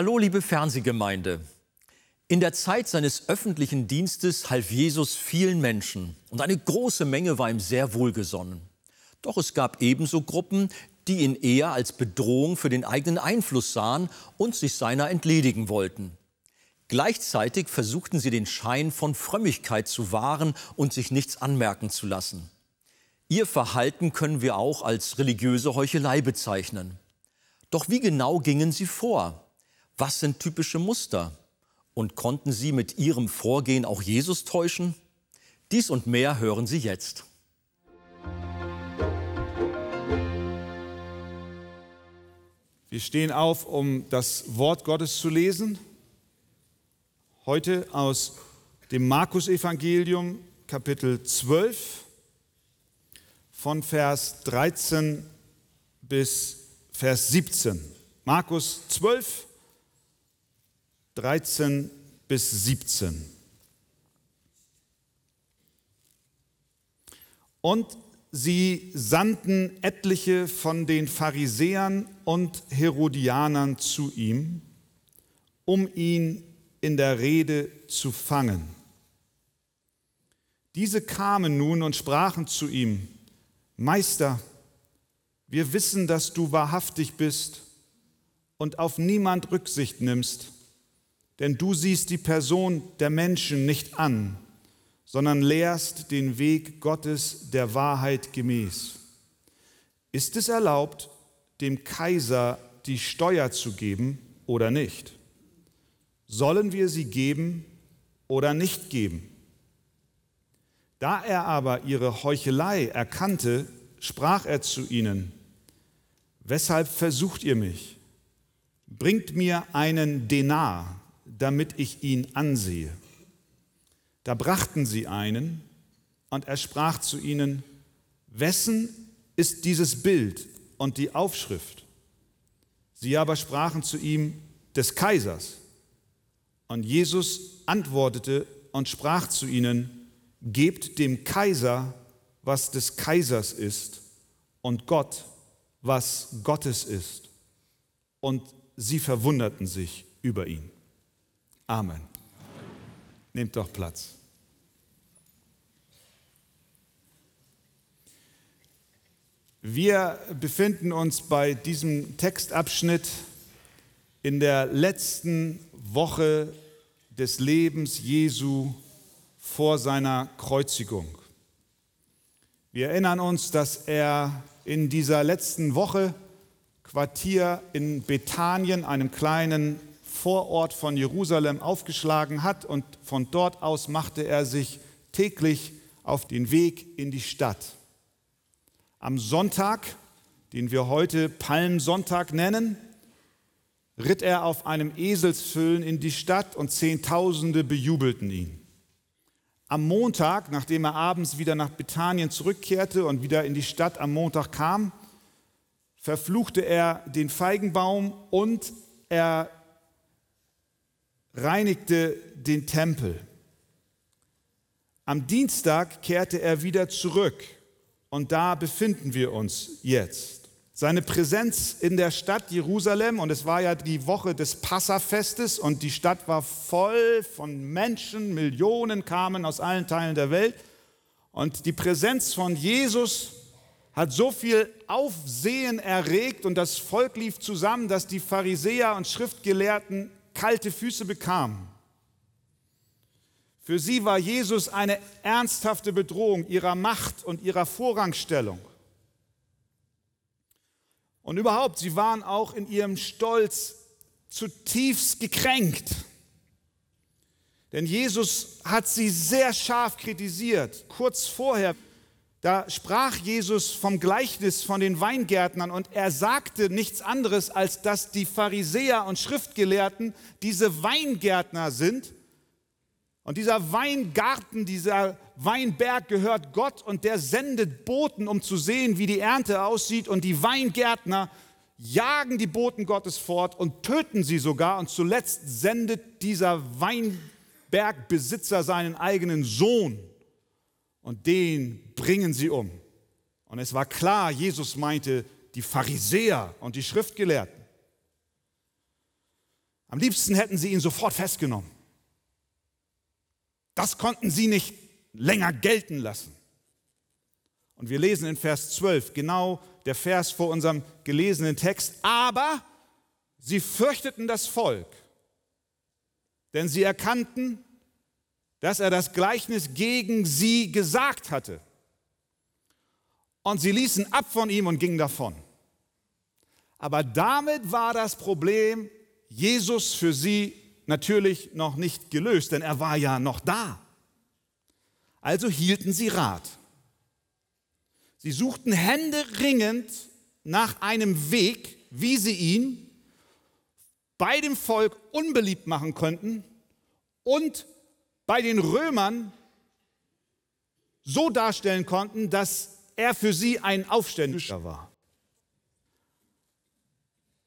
Hallo, liebe Fernsehgemeinde. In der Zeit seines öffentlichen Dienstes half Jesus vielen Menschen und eine große Menge war ihm sehr wohlgesonnen. Doch es gab ebenso Gruppen, die ihn eher als Bedrohung für den eigenen Einfluss sahen und sich seiner entledigen wollten. Gleichzeitig versuchten sie den Schein von Frömmigkeit zu wahren und sich nichts anmerken zu lassen. Ihr Verhalten können wir auch als religiöse Heuchelei bezeichnen. Doch wie genau gingen sie vor? Was sind typische Muster? Und konnten sie mit ihrem Vorgehen auch Jesus täuschen? Dies und mehr hören Sie jetzt. Wir stehen auf, um das Wort Gottes zu lesen. Heute aus dem Markus-Evangelium, Kapitel 12, von Vers 13 bis Vers 17. Markus 12, 13 bis 17. Und sie sandten etliche von den Pharisäern und Herodianern zu ihm, um ihn in der Rede zu fangen. Diese kamen nun und sprachen zu ihm, Meister, wir wissen, dass du wahrhaftig bist und auf niemand Rücksicht nimmst denn du siehst die Person der Menschen nicht an, sondern lehrst den Weg Gottes der Wahrheit gemäß. Ist es erlaubt, dem Kaiser die Steuer zu geben oder nicht? Sollen wir sie geben oder nicht geben? Da er aber ihre Heuchelei erkannte, sprach er zu ihnen, Weshalb versucht ihr mich? Bringt mir einen Denar damit ich ihn ansehe. Da brachten sie einen, und er sprach zu ihnen, wessen ist dieses Bild und die Aufschrift? Sie aber sprachen zu ihm, des Kaisers. Und Jesus antwortete und sprach zu ihnen, gebt dem Kaiser, was des Kaisers ist, und Gott, was Gottes ist. Und sie verwunderten sich über ihn. Amen. Nehmt doch Platz. Wir befinden uns bei diesem Textabschnitt in der letzten Woche des Lebens Jesu vor seiner Kreuzigung. Wir erinnern uns, dass er in dieser letzten Woche Quartier in Bethanien, einem kleinen Vorort von Jerusalem aufgeschlagen hat und von dort aus machte er sich täglich auf den Weg in die Stadt. Am Sonntag, den wir heute Palmsonntag nennen, ritt er auf einem Eselsfüllen in die Stadt und Zehntausende bejubelten ihn. Am Montag, nachdem er abends wieder nach Bethanien zurückkehrte und wieder in die Stadt am Montag kam, verfluchte er den Feigenbaum und er reinigte den Tempel. Am Dienstag kehrte er wieder zurück und da befinden wir uns jetzt. Seine Präsenz in der Stadt Jerusalem, und es war ja die Woche des Passafestes und die Stadt war voll von Menschen, Millionen kamen aus allen Teilen der Welt. Und die Präsenz von Jesus hat so viel Aufsehen erregt und das Volk lief zusammen, dass die Pharisäer und Schriftgelehrten kalte Füße bekam. Für sie war Jesus eine ernsthafte Bedrohung ihrer Macht und ihrer Vorrangstellung. Und überhaupt, sie waren auch in ihrem Stolz zutiefst gekränkt. Denn Jesus hat sie sehr scharf kritisiert. Kurz vorher da sprach Jesus vom Gleichnis von den Weingärtnern und er sagte nichts anderes, als dass die Pharisäer und Schriftgelehrten diese Weingärtner sind. Und dieser Weingarten, dieser Weinberg gehört Gott und der sendet Boten, um zu sehen, wie die Ernte aussieht. Und die Weingärtner jagen die Boten Gottes fort und töten sie sogar. Und zuletzt sendet dieser Weinbergbesitzer seinen eigenen Sohn und den bringen sie um. Und es war klar, Jesus meinte die Pharisäer und die Schriftgelehrten. Am liebsten hätten sie ihn sofort festgenommen. Das konnten sie nicht länger gelten lassen. Und wir lesen in Vers 12, genau der Vers vor unserem gelesenen Text, aber sie fürchteten das Volk, denn sie erkannten, dass er das Gleichnis gegen sie gesagt hatte. Und sie ließen ab von ihm und gingen davon. Aber damit war das Problem Jesus für sie natürlich noch nicht gelöst, denn er war ja noch da. Also hielten sie Rat. Sie suchten händeringend nach einem Weg, wie sie ihn bei dem Volk unbeliebt machen könnten und bei den Römern so darstellen konnten, dass er für sie ein Aufständischer war.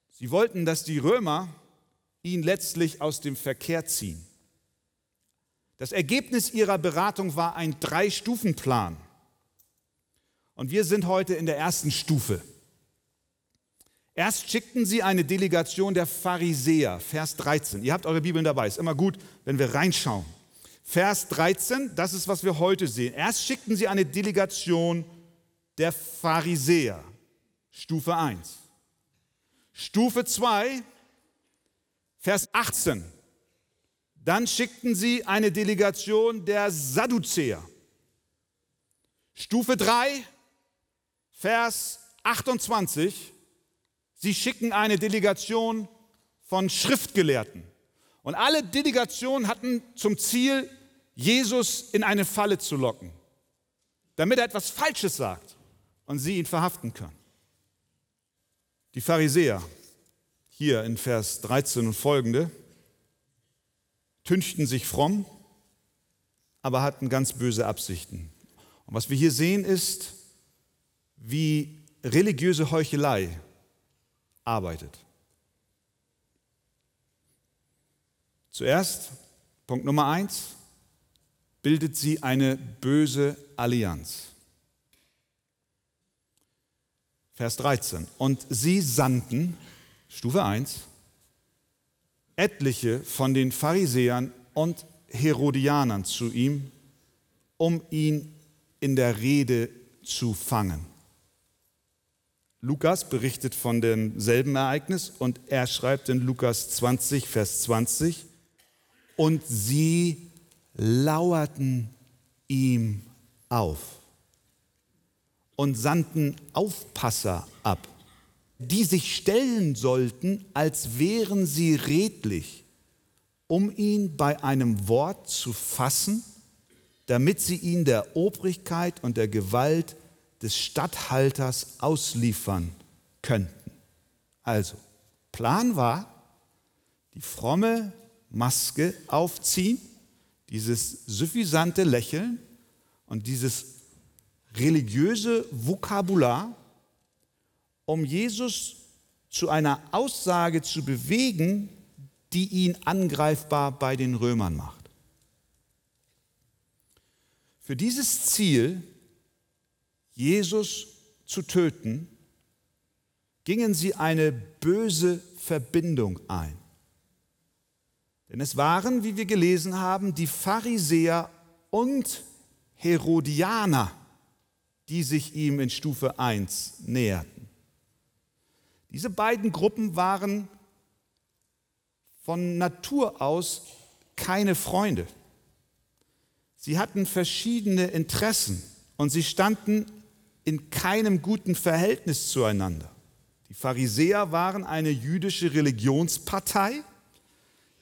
Sie wollten, dass die Römer ihn letztlich aus dem Verkehr ziehen. Das Ergebnis ihrer Beratung war ein Drei-Stufen-Plan. Und wir sind heute in der ersten Stufe. Erst schickten sie eine Delegation der Pharisäer, Vers 13. Ihr habt eure Bibeln dabei, ist immer gut, wenn wir reinschauen. Vers 13, das ist, was wir heute sehen. Erst schickten sie eine Delegation der Pharisäer, Stufe 1. Stufe 2, Vers 18. Dann schickten sie eine Delegation der Sadduzäer. Stufe 3, Vers 28. Sie schicken eine Delegation von Schriftgelehrten. Und alle Delegationen hatten zum Ziel, Jesus in eine Falle zu locken, damit er etwas Falsches sagt und sie ihn verhaften können. Die Pharisäer, hier in Vers 13 und folgende, tünchten sich fromm, aber hatten ganz böse Absichten. Und was wir hier sehen ist, wie religiöse Heuchelei arbeitet. Zuerst, Punkt Nummer eins, bildet sie eine böse Allianz. Vers 13. Und sie sandten, Stufe 1, etliche von den Pharisäern und Herodianern zu ihm, um ihn in der Rede zu fangen. Lukas berichtet von demselben Ereignis und er schreibt in Lukas 20, Vers 20, und sie lauerten ihm auf und sandten Aufpasser ab, die sich stellen sollten, als wären sie redlich, um ihn bei einem Wort zu fassen, damit sie ihn der Obrigkeit und der Gewalt des Statthalters ausliefern könnten. Also, Plan war, die fromme Maske aufziehen, dieses suffisante Lächeln und dieses religiöse Vokabular, um Jesus zu einer Aussage zu bewegen, die ihn angreifbar bei den Römern macht. Für dieses Ziel Jesus zu töten, gingen sie eine böse Verbindung ein. Denn es waren, wie wir gelesen haben, die Pharisäer und Herodianer, die sich ihm in Stufe 1 näherten. Diese beiden Gruppen waren von Natur aus keine Freunde. Sie hatten verschiedene Interessen und sie standen in keinem guten Verhältnis zueinander. Die Pharisäer waren eine jüdische Religionspartei,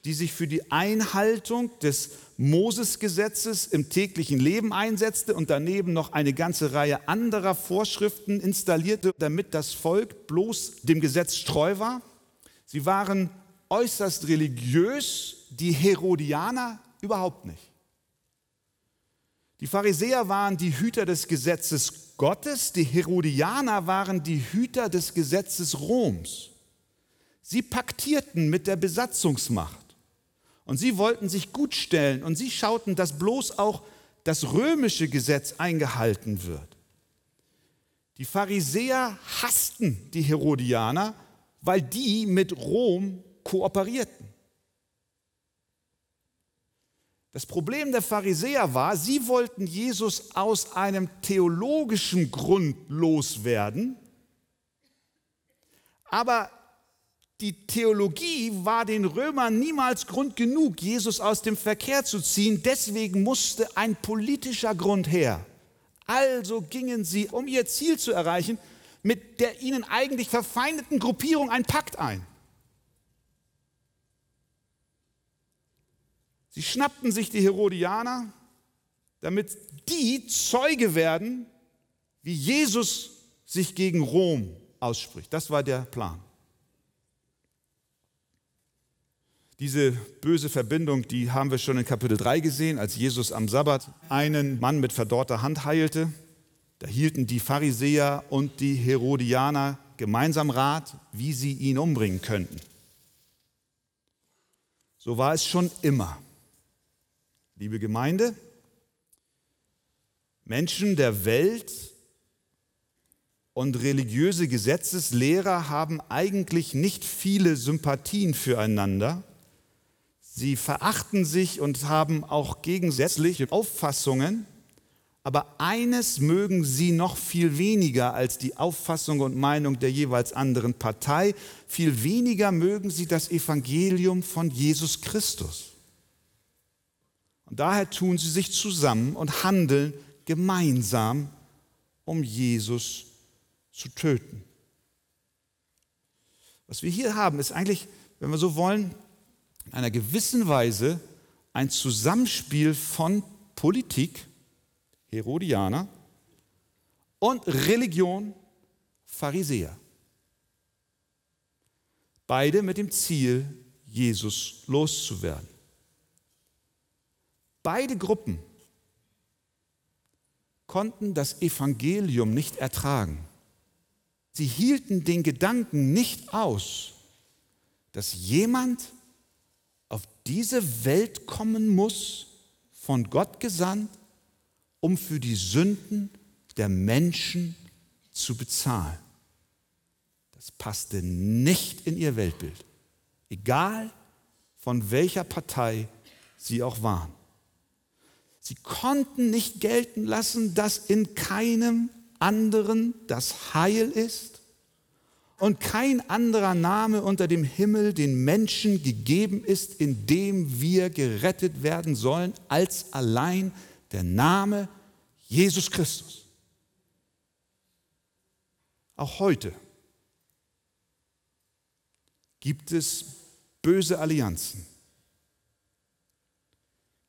die sich für die Einhaltung des Mosesgesetzes im täglichen Leben einsetzte und daneben noch eine ganze Reihe anderer Vorschriften installierte, damit das Volk bloß dem Gesetz treu war. Sie waren äußerst religiös, die Herodianer überhaupt nicht. Die Pharisäer waren die Hüter des Gesetzes Gottes, die Herodianer waren die Hüter des Gesetzes Roms. Sie paktierten mit der Besatzungsmacht und sie wollten sich gut stellen und sie schauten, dass bloß auch das römische Gesetz eingehalten wird. Die Pharisäer hassten die Herodianer, weil die mit Rom kooperierten. Das Problem der Pharisäer war, sie wollten Jesus aus einem theologischen Grund loswerden, aber die Theologie war den Römern niemals Grund genug, Jesus aus dem Verkehr zu ziehen. Deswegen musste ein politischer Grund her. Also gingen sie, um ihr Ziel zu erreichen, mit der ihnen eigentlich verfeindeten Gruppierung einen Pakt ein. Sie schnappten sich die Herodianer, damit die Zeuge werden, wie Jesus sich gegen Rom ausspricht. Das war der Plan. Diese böse Verbindung, die haben wir schon in Kapitel 3 gesehen, als Jesus am Sabbat einen Mann mit verdorrter Hand heilte. Da hielten die Pharisäer und die Herodianer gemeinsam Rat, wie sie ihn umbringen könnten. So war es schon immer. Liebe Gemeinde, Menschen der Welt und religiöse Gesetzeslehrer haben eigentlich nicht viele Sympathien füreinander. Sie verachten sich und haben auch gegensätzliche Auffassungen, aber eines mögen sie noch viel weniger als die Auffassung und Meinung der jeweils anderen Partei, viel weniger mögen sie das Evangelium von Jesus Christus. Und daher tun sie sich zusammen und handeln gemeinsam, um Jesus zu töten. Was wir hier haben, ist eigentlich, wenn wir so wollen, in einer gewissen Weise ein Zusammenspiel von Politik, Herodianer, und Religion, Pharisäer. Beide mit dem Ziel, Jesus loszuwerden. Beide Gruppen konnten das Evangelium nicht ertragen. Sie hielten den Gedanken nicht aus, dass jemand diese Welt kommen muss, von Gott gesandt, um für die Sünden der Menschen zu bezahlen. Das passte nicht in ihr Weltbild, egal von welcher Partei sie auch waren. Sie konnten nicht gelten lassen, dass in keinem anderen das Heil ist und kein anderer Name unter dem Himmel den Menschen gegeben ist, in dem wir gerettet werden sollen, als allein der Name Jesus Christus. Auch heute gibt es böse Allianzen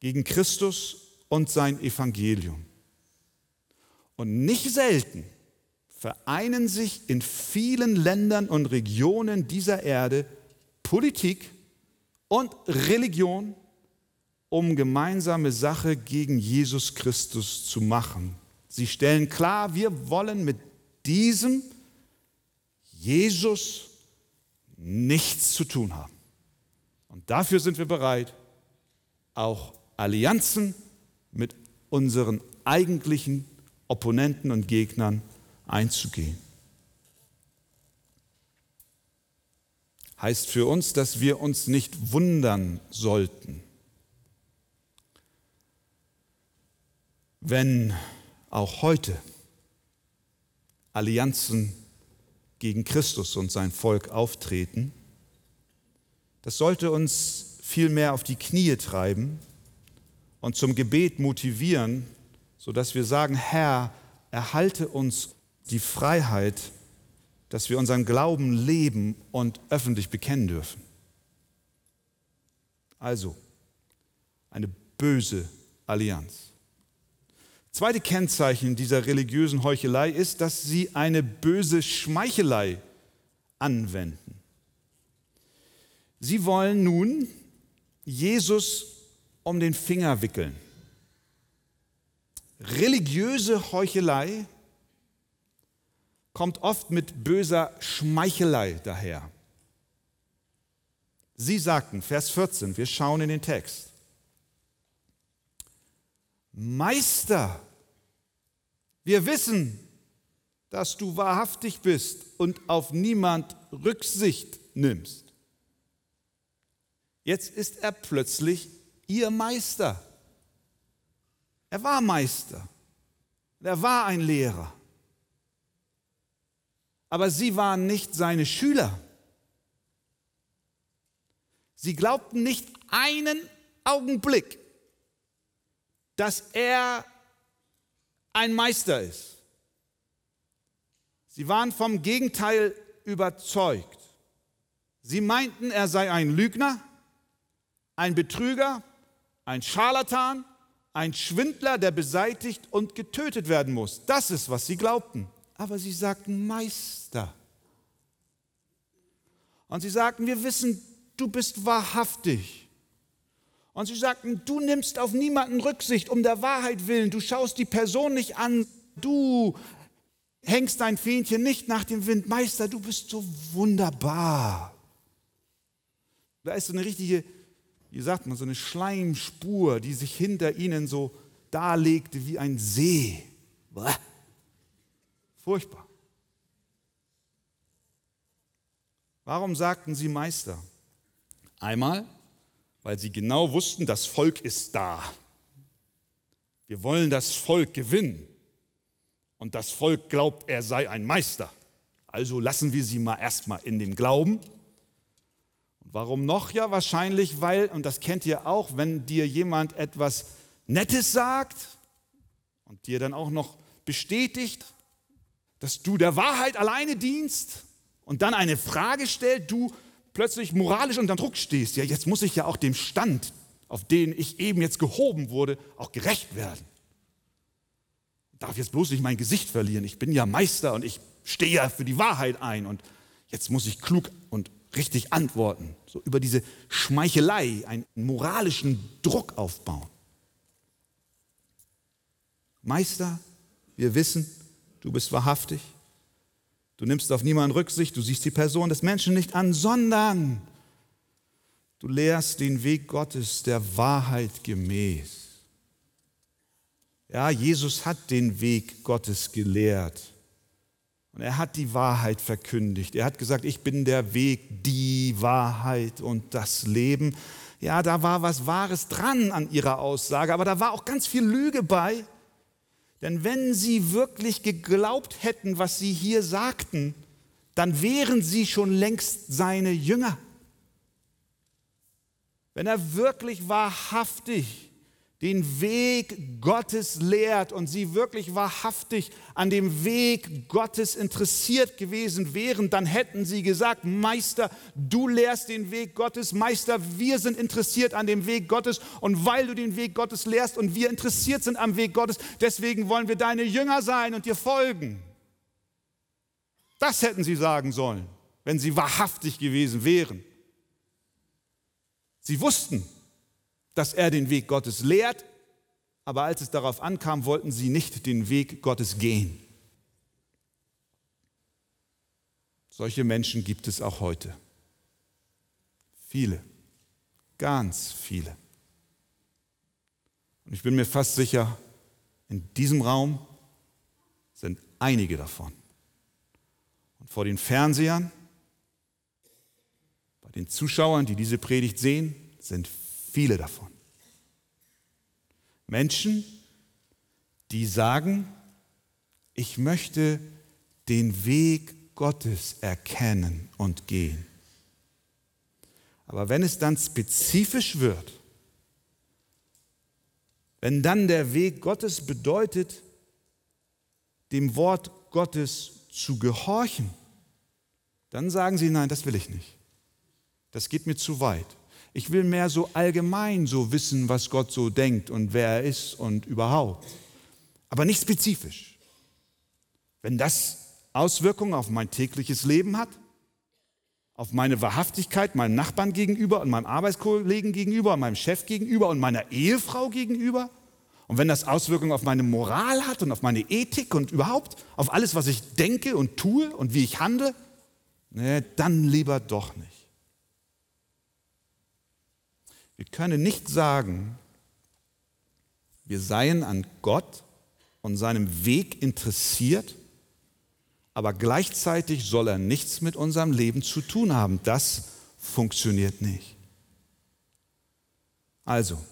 gegen Christus und sein Evangelium. Und nicht selten vereinen sich in vielen Ländern und Regionen dieser Erde Politik und Religion, um gemeinsame Sache gegen Jesus Christus zu machen. Sie stellen klar, wir wollen mit diesem Jesus nichts zu tun haben. Und dafür sind wir bereit, auch Allianzen mit unseren eigentlichen Opponenten und Gegnern einzugehen. Heißt für uns, dass wir uns nicht wundern sollten, wenn auch heute Allianzen gegen Christus und sein Volk auftreten. Das sollte uns vielmehr auf die Knie treiben und zum Gebet motivieren, sodass wir sagen, Herr, erhalte uns die Freiheit, dass wir unseren Glauben leben und öffentlich bekennen dürfen. Also, eine böse Allianz. Zweite Kennzeichen dieser religiösen Heuchelei ist, dass sie eine böse Schmeichelei anwenden. Sie wollen nun Jesus um den Finger wickeln. Religiöse Heuchelei kommt oft mit böser Schmeichelei daher. Sie sagten, Vers 14, wir schauen in den Text. Meister, wir wissen, dass du wahrhaftig bist und auf niemand Rücksicht nimmst. Jetzt ist er plötzlich ihr Meister. Er war Meister. Er war ein Lehrer. Aber sie waren nicht seine Schüler. Sie glaubten nicht einen Augenblick, dass er ein Meister ist. Sie waren vom Gegenteil überzeugt. Sie meinten, er sei ein Lügner, ein Betrüger, ein Scharlatan, ein Schwindler, der beseitigt und getötet werden muss. Das ist, was sie glaubten. Aber sie sagten Meister. Und sie sagten, wir wissen, du bist wahrhaftig. Und sie sagten, du nimmst auf niemanden Rücksicht um der Wahrheit willen. Du schaust die Person nicht an. Du hängst dein Fähnchen nicht nach dem Wind. Meister, du bist so wunderbar. Da ist so eine richtige, wie sagt man, so eine Schleimspur, die sich hinter ihnen so darlegte wie ein See. Furchtbar. Warum sagten sie Meister? Einmal, weil sie genau wussten, das Volk ist da. Wir wollen das Volk gewinnen. Und das Volk glaubt, er sei ein Meister. Also lassen wir sie mal erstmal in dem Glauben. Und warum noch? Ja, wahrscheinlich, weil, und das kennt ihr auch, wenn dir jemand etwas Nettes sagt und dir dann auch noch bestätigt, dass du der Wahrheit alleine dienst und dann eine Frage stellt, du plötzlich moralisch unter Druck stehst, ja, jetzt muss ich ja auch dem Stand, auf den ich eben jetzt gehoben wurde, auch gerecht werden. Ich darf jetzt bloß nicht mein Gesicht verlieren. Ich bin ja Meister und ich stehe ja für die Wahrheit ein und jetzt muss ich klug und richtig antworten. So über diese Schmeichelei einen moralischen Druck aufbauen. Meister, wir wissen, du bist wahrhaftig, Du nimmst auf niemanden Rücksicht, du siehst die Person des Menschen nicht an, sondern du lehrst den Weg Gottes der Wahrheit gemäß. Ja, Jesus hat den Weg Gottes gelehrt. Und er hat die Wahrheit verkündigt. Er hat gesagt, ich bin der Weg, die Wahrheit und das Leben. Ja, da war was Wahres dran an ihrer Aussage, aber da war auch ganz viel Lüge bei. Denn wenn sie wirklich geglaubt hätten, was sie hier sagten, dann wären sie schon längst seine Jünger. Wenn er wirklich wahrhaftig den Weg Gottes lehrt und sie wirklich wahrhaftig an dem Weg Gottes interessiert gewesen wären, dann hätten sie gesagt, Meister, du lehrst den Weg Gottes, Meister, wir sind interessiert an dem Weg Gottes und weil du den Weg Gottes lehrst und wir interessiert sind am Weg Gottes, deswegen wollen wir deine Jünger sein und dir folgen. Das hätten sie sagen sollen, wenn sie wahrhaftig gewesen wären. Sie wussten, dass er den Weg Gottes lehrt, aber als es darauf ankam, wollten sie nicht den Weg Gottes gehen. Solche Menschen gibt es auch heute. Viele, ganz viele. Und ich bin mir fast sicher, in diesem Raum sind einige davon. Und vor den Fernsehern, bei den Zuschauern, die diese Predigt sehen, sind Viele davon. Menschen, die sagen, ich möchte den Weg Gottes erkennen und gehen. Aber wenn es dann spezifisch wird, wenn dann der Weg Gottes bedeutet, dem Wort Gottes zu gehorchen, dann sagen sie, nein, das will ich nicht. Das geht mir zu weit. Ich will mehr so allgemein so wissen, was Gott so denkt und wer er ist und überhaupt. Aber nicht spezifisch. Wenn das Auswirkungen auf mein tägliches Leben hat, auf meine Wahrhaftigkeit meinem Nachbarn gegenüber und meinem Arbeitskollegen gegenüber und meinem Chef gegenüber und meiner Ehefrau gegenüber, und wenn das Auswirkungen auf meine Moral hat und auf meine Ethik und überhaupt auf alles, was ich denke und tue und wie ich handle, ne, dann lieber doch nicht. Wir können nicht sagen, wir seien an Gott und seinem Weg interessiert, aber gleichzeitig soll er nichts mit unserem Leben zu tun haben. Das funktioniert nicht. Also,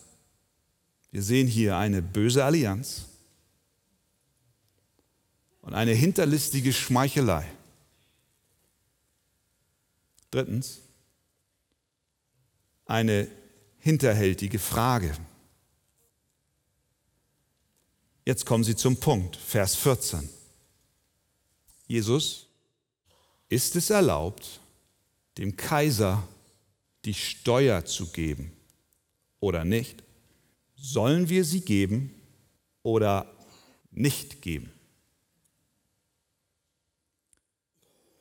Wir sehen hier eine böse Allianz und eine hinterlistige Schmeichelei. Drittens, eine hinterhältige Frage. Jetzt kommen Sie zum Punkt, Vers 14. Jesus, ist es erlaubt, dem Kaiser die Steuer zu geben oder nicht? Sollen wir sie geben oder nicht geben?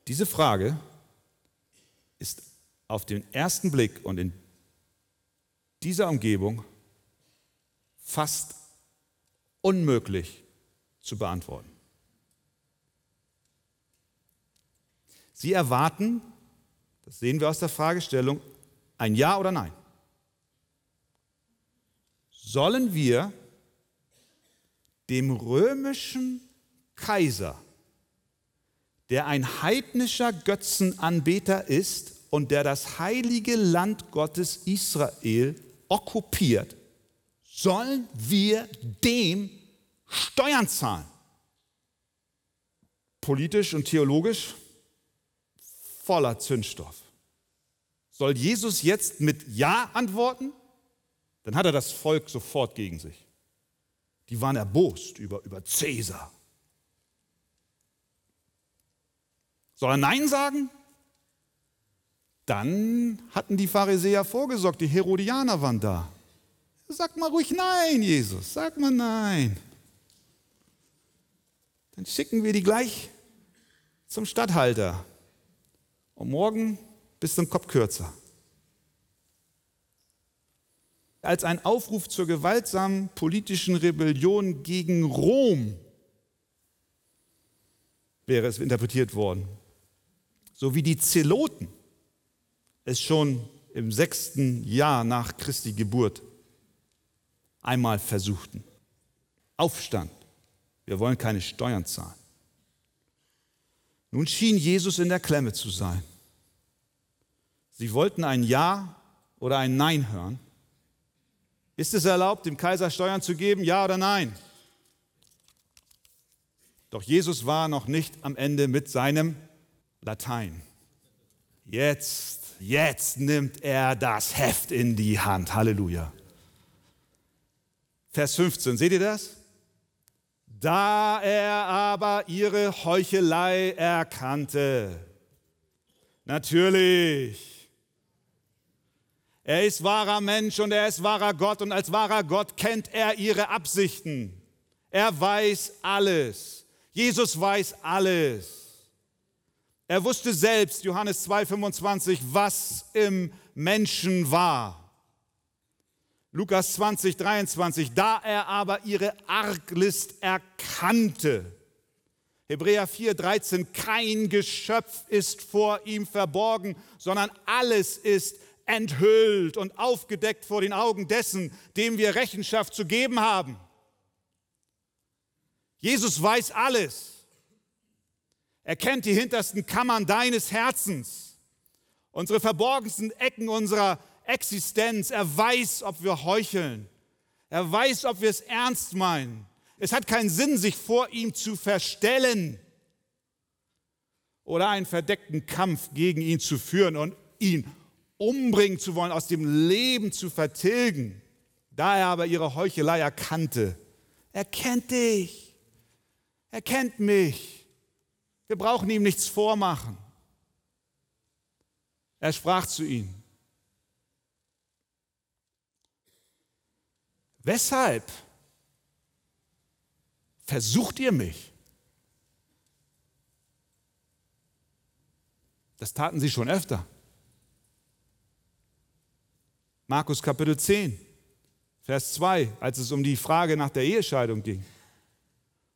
Diese Frage ist auf den ersten Blick und in dieser Umgebung fast unmöglich zu beantworten. Sie erwarten, das sehen wir aus der Fragestellung, ein Ja oder Nein. Sollen wir dem römischen Kaiser, der ein heidnischer Götzenanbeter ist und der das heilige Land Gottes Israel okkupiert, sollen wir dem Steuern zahlen. Politisch und theologisch voller Zündstoff. Soll Jesus jetzt mit Ja antworten? Dann hat er das Volk sofort gegen sich. Die waren erbost über, über Cäsar. Soll er Nein sagen? Dann hatten die Pharisäer vorgesorgt, die Herodianer waren da. Sag mal ruhig Nein, Jesus, sag mal Nein. Dann schicken wir die gleich zum Statthalter. Und morgen bist du ein Kopf kürzer. Als ein Aufruf zur gewaltsamen politischen Rebellion gegen Rom wäre es interpretiert worden. So wie die Zeloten es schon im sechsten Jahr nach Christi Geburt einmal versuchten. Aufstand. Wir wollen keine Steuern zahlen. Nun schien Jesus in der Klemme zu sein. Sie wollten ein Ja oder ein Nein hören. Ist es erlaubt, dem Kaiser Steuern zu geben, ja oder nein? Doch Jesus war noch nicht am Ende mit seinem Latein. Jetzt, jetzt nimmt er das Heft in die Hand. Halleluja. Vers 15, seht ihr das? Da er aber ihre Heuchelei erkannte. Natürlich. Er ist wahrer Mensch und er ist wahrer Gott und als wahrer Gott kennt er ihre Absichten. Er weiß alles. Jesus weiß alles. Er wusste selbst, Johannes 2,25, was im Menschen war. Lukas 20, 23, da er aber ihre Arglist erkannte. Hebräer 4, 13, kein Geschöpf ist vor ihm verborgen, sondern alles ist enthüllt und aufgedeckt vor den Augen dessen, dem wir Rechenschaft zu geben haben. Jesus weiß alles. Er kennt die hintersten Kammern deines Herzens, unsere verborgensten Ecken unserer Existenz. Er weiß, ob wir heucheln. Er weiß, ob wir es ernst meinen. Es hat keinen Sinn, sich vor ihm zu verstellen oder einen verdeckten Kampf gegen ihn zu führen und ihn umbringen zu wollen, aus dem Leben zu vertilgen. Da er aber ihre Heuchelei erkannte, er kennt dich, er kennt mich. Wir brauchen ihm nichts vormachen. Er sprach zu ihnen, Weshalb versucht ihr mich? Das taten sie schon öfter. Markus Kapitel 10, Vers 2, als es um die Frage nach der Ehescheidung ging.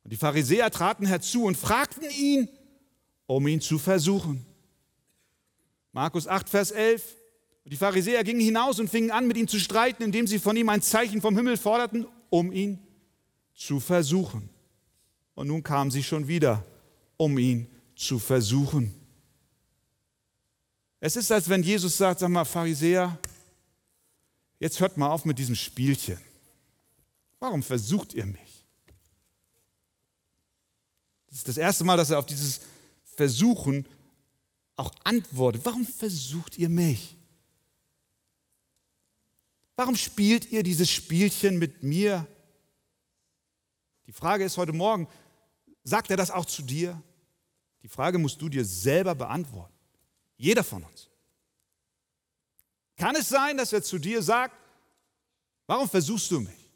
Und die Pharisäer traten herzu und fragten ihn, um ihn zu versuchen. Markus 8, Vers 11, und die Pharisäer gingen hinaus und fingen an, mit ihm zu streiten, indem sie von ihm ein Zeichen vom Himmel forderten, um ihn zu versuchen. Und nun kamen sie schon wieder, um ihn zu versuchen. Es ist, als wenn Jesus sagt, sag mal, Pharisäer, jetzt hört mal auf mit diesem Spielchen. Warum versucht ihr mich? Das ist das erste Mal, dass er auf dieses Versuchen auch antwortet. Warum versucht ihr mich? Warum spielt ihr dieses Spielchen mit mir? Die Frage ist heute Morgen, sagt er das auch zu dir? Die Frage musst du dir selber beantworten. Jeder von uns. Kann es sein, dass er zu dir sagt, warum versuchst du mich?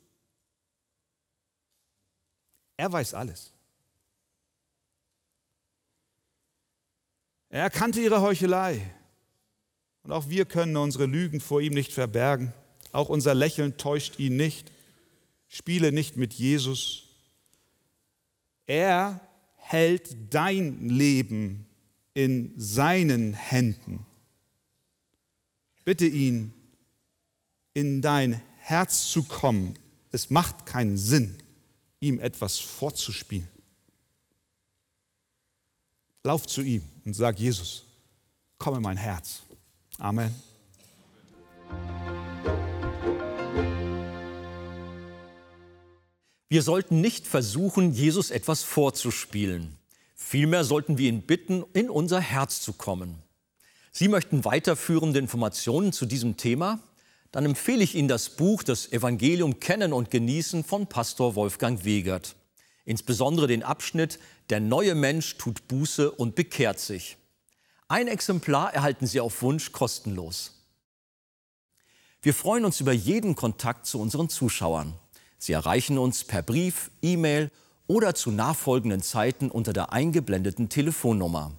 Er weiß alles. Er erkannte ihre Heuchelei. Und auch wir können unsere Lügen vor ihm nicht verbergen. Auch unser Lächeln täuscht ihn nicht. Spiele nicht mit Jesus. Er hält dein Leben in seinen Händen. Bitte ihn, in dein Herz zu kommen. Es macht keinen Sinn, ihm etwas vorzuspielen. Lauf zu ihm und sag, Jesus, komm in mein Herz. Amen. Wir sollten nicht versuchen, Jesus etwas vorzuspielen. Vielmehr sollten wir ihn bitten, in unser Herz zu kommen. Sie möchten weiterführende Informationen zu diesem Thema? Dann empfehle ich Ihnen das Buch Das Evangelium kennen und genießen von Pastor Wolfgang Wegert. Insbesondere den Abschnitt Der neue Mensch tut Buße und bekehrt sich. Ein Exemplar erhalten Sie auf Wunsch kostenlos. Wir freuen uns über jeden Kontakt zu unseren Zuschauern. Sie erreichen uns per Brief, E-Mail oder zu nachfolgenden Zeiten unter der eingeblendeten Telefonnummer.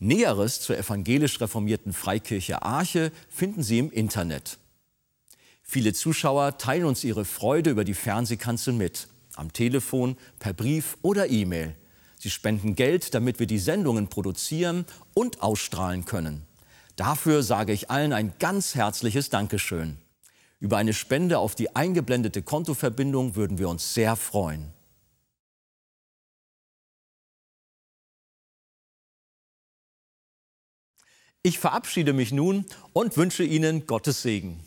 Näheres zur evangelisch reformierten Freikirche Arche finden Sie im Internet. Viele Zuschauer teilen uns ihre Freude über die Fernsehkanzel mit, am Telefon, per Brief oder E-Mail. Sie spenden Geld, damit wir die Sendungen produzieren und ausstrahlen können. Dafür sage ich allen ein ganz herzliches Dankeschön. Über eine Spende auf die eingeblendete Kontoverbindung würden wir uns sehr freuen. Ich verabschiede mich nun und wünsche Ihnen Gottes Segen.